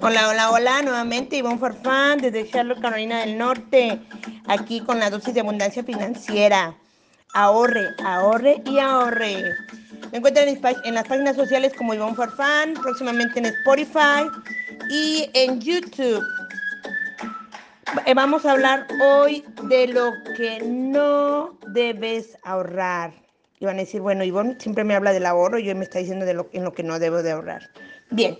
Hola, hola, hola, nuevamente Ivonne Farfán desde Charlotte, Carolina del Norte, aquí con la dosis de abundancia financiera. Ahorre, ahorre y ahorre. Me encuentran en, las páginas sociales como Ivonne Farfán, próximamente en Spotify y en YouTube. Eh, vamos a hablar hoy de lo que no debes ahorrar. Y van a decir, bueno, Ivonne siempre me habla del ahorro y hoy me está diciendo de lo, en lo que no debo de ahorrar. Bien,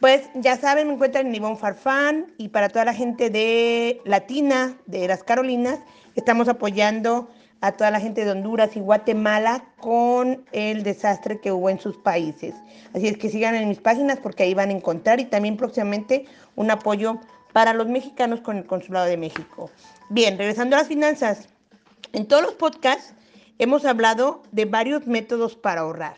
pues ya saben, me encuentran en Ivonne Farfán y para toda la gente de Latina, de las Carolinas, estamos apoyando a toda la gente de Honduras y Guatemala con el desastre que hubo en sus países. Así es que sigan en mis páginas porque ahí van a encontrar y también próximamente un apoyo para los mexicanos con el Consulado de México. Bien, regresando a las finanzas. En todos los podcasts hemos hablado de varios métodos para ahorrar.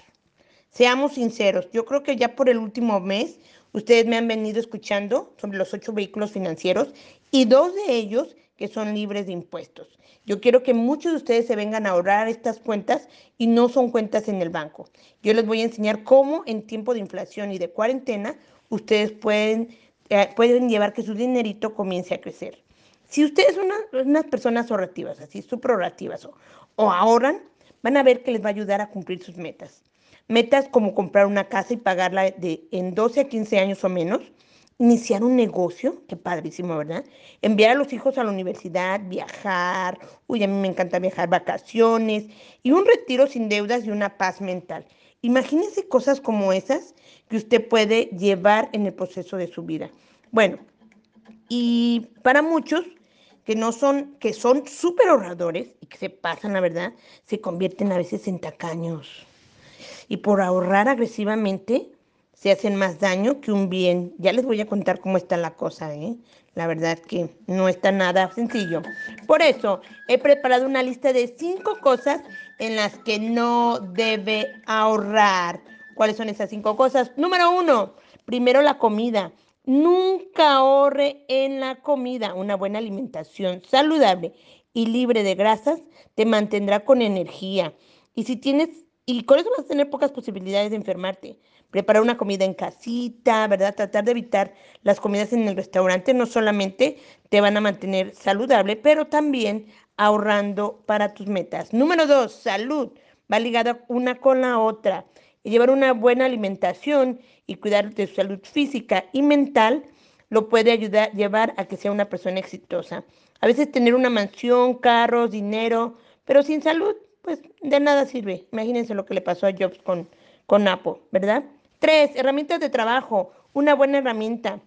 Seamos sinceros, yo creo que ya por el último mes Ustedes me han venido escuchando sobre los ocho vehículos financieros y dos de ellos que son libres de impuestos. Yo quiero que muchos de ustedes se vengan a ahorrar estas cuentas y no son cuentas en el banco. Yo les voy a enseñar cómo en tiempo de inflación y de cuarentena ustedes pueden, eh, pueden llevar que su dinerito comience a crecer. Si ustedes son unas personas ahorrativas, así súper o, o ahorran, van a ver que les va a ayudar a cumplir sus metas. Metas como comprar una casa y pagarla de, en 12 a 15 años o menos. Iniciar un negocio, qué padrísimo, ¿verdad? Enviar a los hijos a la universidad, viajar, uy, a mí me encanta viajar, vacaciones y un retiro sin deudas y una paz mental. Imagínense cosas como esas que usted puede llevar en el proceso de su vida. Bueno, y para muchos que no son, que son súper ahorradores y que se pasan, la verdad, se convierten a veces en tacaños y por ahorrar agresivamente se hacen más daño que un bien. Ya les voy a contar cómo está la cosa, ¿eh? La verdad que no está nada sencillo. Por eso he preparado una lista de cinco cosas en las que no debe ahorrar. ¿Cuáles son esas cinco cosas? Número uno, primero la comida. Nunca ahorre en la comida. Una buena alimentación saludable y libre de grasas te mantendrá con energía. Y si tienes y con eso vas a tener pocas posibilidades de enfermarte. Preparar una comida en casita, ¿verdad? Tratar de evitar las comidas en el restaurante no solamente te van a mantener saludable, pero también ahorrando para tus metas. Número dos, salud. Va ligada una con la otra. Llevar una buena alimentación y cuidar de su salud física y mental lo puede ayudar, llevar a que sea una persona exitosa. A veces tener una mansión, carros, dinero, pero sin salud pues de nada sirve. Imagínense lo que le pasó a Jobs con, con ¿verdad? Tres, herramientas de trabajo. Una buena herramienta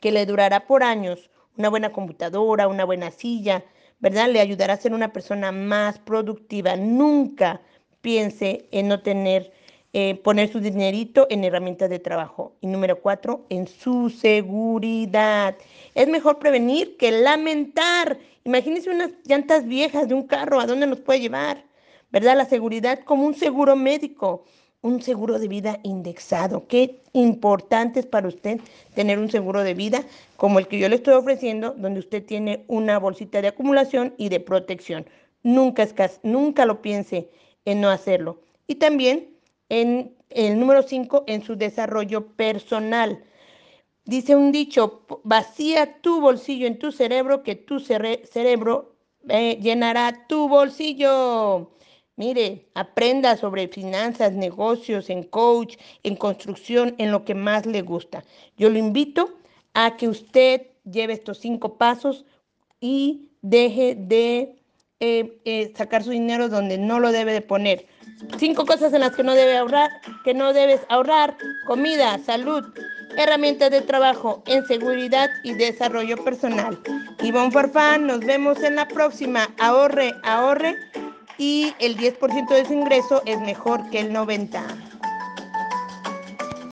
que le durará por años. Una buena computadora, una buena silla, ¿verdad? Le ayudará a ser una persona más productiva. Nunca piense en no tener, eh, poner su dinerito en herramientas de trabajo. Y número cuatro, en su seguridad. Es mejor prevenir que lamentar. Imagínense unas llantas viejas de un carro, ¿a dónde nos puede llevar? ¿verdad? La seguridad como un seguro médico, un seguro de vida indexado. Qué importante es para usted tener un seguro de vida como el que yo le estoy ofreciendo, donde usted tiene una bolsita de acumulación y de protección. Nunca, nunca lo piense en no hacerlo. Y también en el número 5, en su desarrollo personal. Dice un dicho, vacía tu bolsillo en tu cerebro, que tu cerebro eh, llenará tu bolsillo. Mire, aprenda sobre finanzas, negocios, en coach, en construcción, en lo que más le gusta. Yo lo invito a que usted lleve estos cinco pasos y deje de eh, eh, sacar su dinero donde no lo debe de poner. Cinco cosas en las que no debe ahorrar, que no debes ahorrar, comida, salud, herramientas de trabajo, en seguridad y desarrollo personal. Ivonne Farfán, nos vemos en la próxima. Ahorre, ahorre y el 10% de su ingreso es mejor que el 90%.